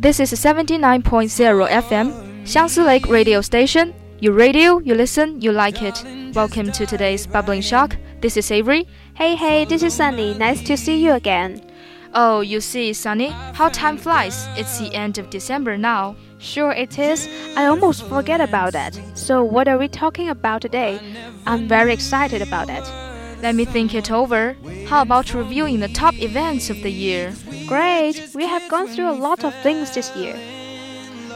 this is 79.0 FM, Xiangsi Lake radio station. You radio, you listen, you like it. Welcome to today's Bubbling Shock. This is Avery. Hey, hey, this is Sunny. Nice to see you again. Oh, you see, Sunny, how time flies. It's the end of December now. Sure it is. I almost forget about that. So, what are we talking about today? I'm very excited about that. Let me think it over. How about reviewing the top events of the year? Great! We have gone through a lot of things this year.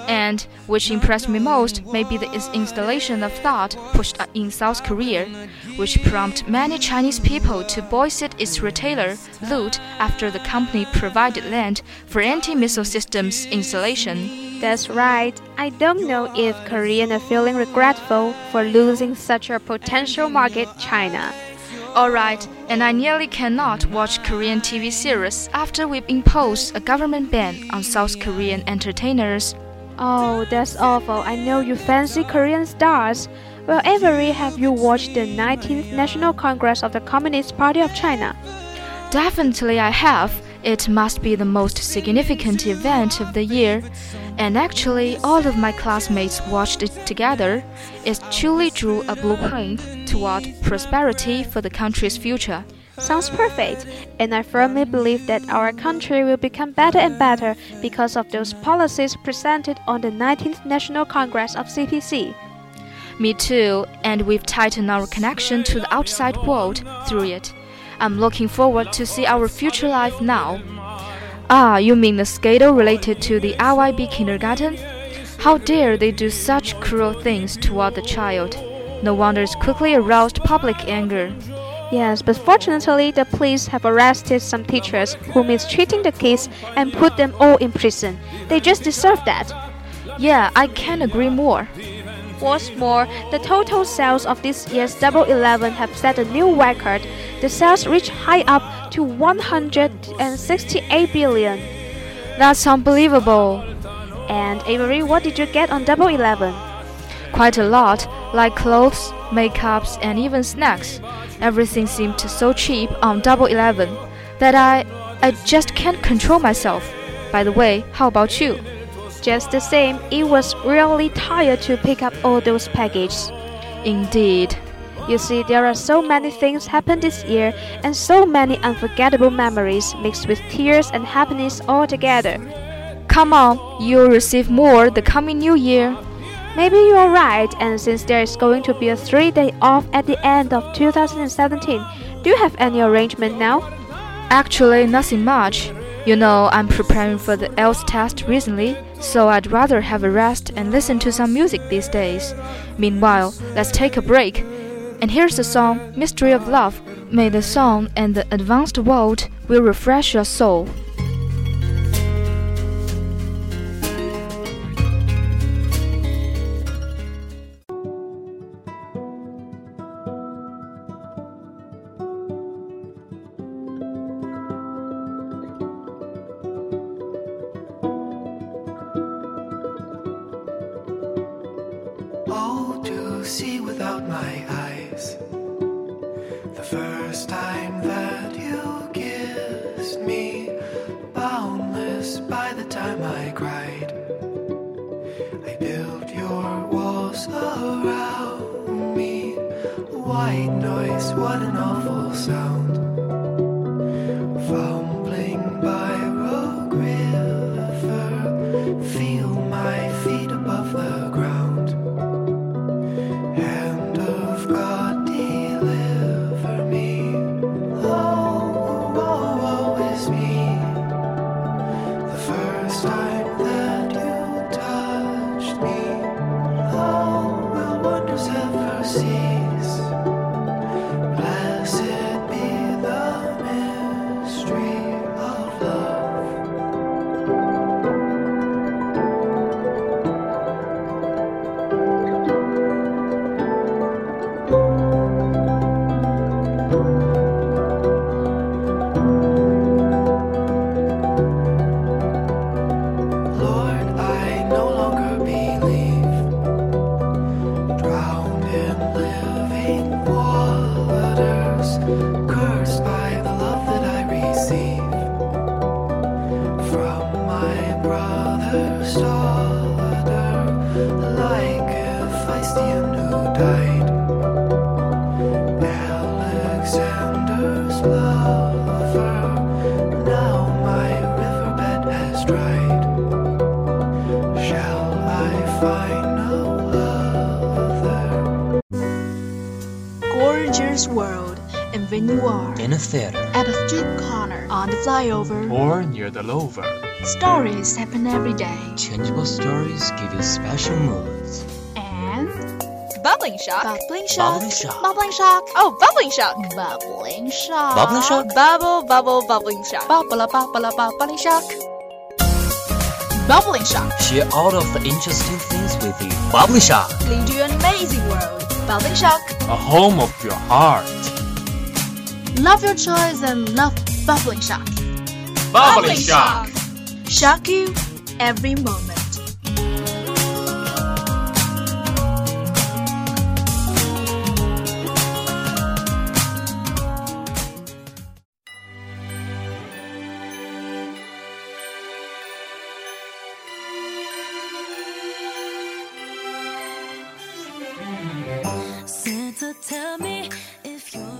And which impressed me most may be the installation of THAAD pushed in South Korea, which prompted many Chinese people to boycott its retailer, Lotte, after the company provided land for anti-missile systems installation. That's right. I don't know if Koreans are feeling regretful for losing such a potential market, China. Alright, and I nearly cannot watch Korean TV series after we've imposed a government ban on South Korean entertainers. Oh, that's awful. I know you fancy Korean stars. Well, Avery, have you watched the 19th National Congress of the Communist Party of China? Definitely, I have. It must be the most significant event of the year, and actually, all of my classmates watched it together. It truly drew a blueprint toward prosperity for the country's future. Sounds perfect, and I firmly believe that our country will become better and better because of those policies presented on the 19th National Congress of CPC. Me too, and we've tightened our connection to the outside world through it. I'm looking forward to see our future life now. Ah, you mean the scandal related to the RYB kindergarten? How dare they do such cruel things toward the child? No wonder it's quickly aroused public anger. Yes, but fortunately, the police have arrested some teachers who mistreating the kids and put them all in prison. They just deserve that. Yeah, I can't agree more. What's more, the total sales of this year's Double Eleven have set a new record. The sales reached high up to 168 billion. That's unbelievable. And Avery, what did you get on Double Eleven? Quite a lot, like clothes, makeups, and even snacks. Everything seemed so cheap on Double Eleven that I, I just can't control myself. By the way, how about you? Just the same, it was really tired to pick up all those packages. Indeed. You see, there are so many things happened this year and so many unforgettable memories mixed with tears and happiness all together. Come on, you'll receive more the coming new year. Maybe you're right, and since there is going to be a three day off at the end of 2017, do you have any arrangement now? Actually, nothing much. You know, I'm preparing for the IELTS test recently, so I'd rather have a rest and listen to some music these days. Meanwhile, let's take a break. And here's the song Mystery of Love. May the song and the advanced world will refresh your soul. see without my eyes. The first time that you kissed me, boundless by the time I cried. I built your walls around me. White noise, what an awful sound. me. Find no other? Gorgeous world in Vinoir. In a theater. At a street corner. On the flyover. Or near the lover. Stories happen every day. Changeable stories give you special moods. And Bubbling shock. bubbling shock. Bubbling shock. Bubbling shock. Oh, bubbling shock. Bubbling shock. Bubbling shock? Bubble, bubble, bubbling shock. Bubble, bubble, bubbling shock. Bubbling shock. Share all of the interesting things with you. Bubbly Shock. Lead you an amazing world. Bubbling shock. A home of your heart. Love your choice and love bubbling shock. Bubbling shock. Shock you every moment.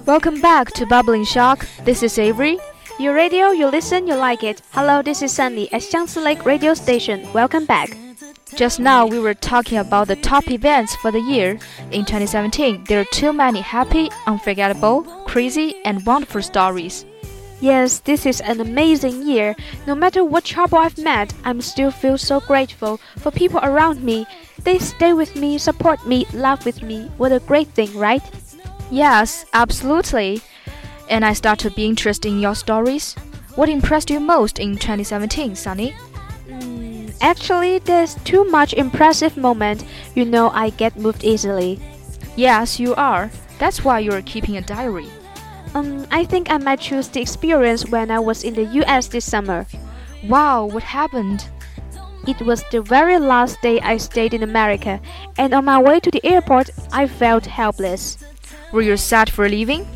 Welcome back to Bubbling Shock. This is Avery. You radio, you listen, you like it. Hello, this is Sunny at Xiangsi Lake Radio Station. Welcome back. Just now we were talking about the top events for the year. In 2017, there are too many happy, unforgettable, crazy, and wonderful stories. Yes, this is an amazing year. No matter what trouble I've met, I'm still feel so grateful for people around me. They stay with me, support me, laugh with me. What a great thing, right? Yes, absolutely. And I start to be interested in your stories. What impressed you most in 2017, Sunny? Mm, actually, there's too much impressive moment. You know, I get moved easily. Yes, you are. That's why you're keeping a diary. Um, I think I might choose the experience when I was in the US this summer. Wow, what happened? It was the very last day I stayed in America, and on my way to the airport, I felt helpless. Were you sad for leaving?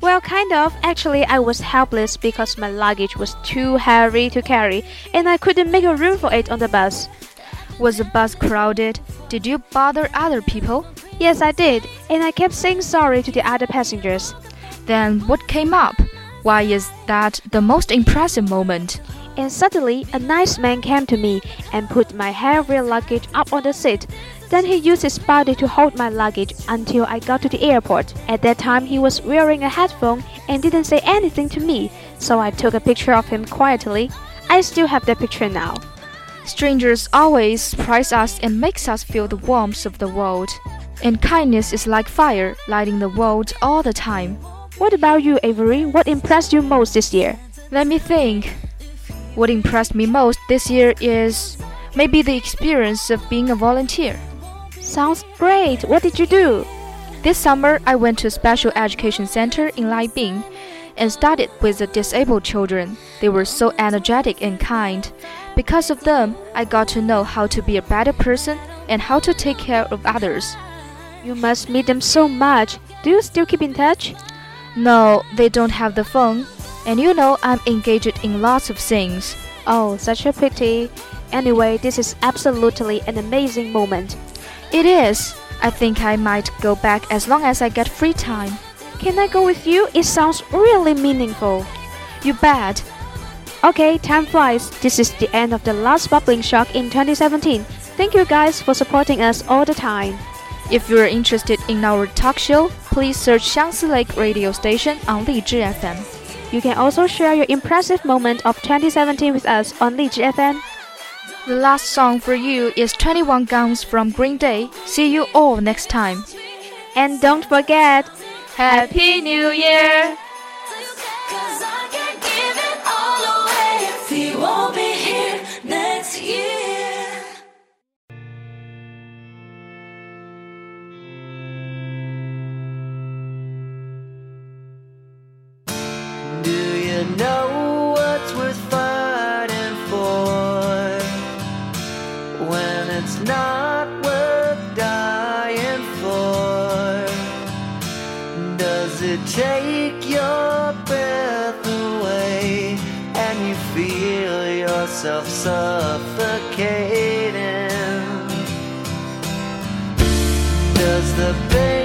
Well, kind of. Actually, I was helpless because my luggage was too heavy to carry, and I couldn't make a room for it on the bus. Was the bus crowded? Did you bother other people? Yes, I did, and I kept saying sorry to the other passengers. Then what came up? Why is that the most impressive moment? And suddenly, a nice man came to me and put my heavy luggage up on the seat. Then he used his body to hold my luggage until I got to the airport. At that time, he was wearing a headphone and didn't say anything to me, so I took a picture of him quietly. I still have that picture now. Strangers always surprise us and makes us feel the warmth of the world. And kindness is like fire, lighting the world all the time. What about you, Avery? What impressed you most this year? Let me think. What impressed me most this year is maybe the experience of being a volunteer. Sounds great. What did you do? This summer, I went to a special education center in Laibin and studied with the disabled children. They were so energetic and kind. Because of them, I got to know how to be a better person and how to take care of others. You must meet them so much. Do you still keep in touch? No, they don't have the phone. And you know, I'm engaged in lots of things. Oh, such a pity. Anyway, this is absolutely an amazing moment. It is. I think I might go back as long as I get free time. Can I go with you? It sounds really meaningful. You bet. Okay, time flies. This is the end of the last Bubbling Shock in 2017. Thank you guys for supporting us all the time. If you're interested in our talk show, please search Xiangsi Lake Radio Station on Lizhi FM. You can also share your impressive moment of 2017 with us on Lizhi FM. The last song for you is 21 Guns from Green Day. See you all next time. And don't forget, Happy New Year! It's not worth dying for? Does it take your breath away and you feel yourself suffocating? Does the pain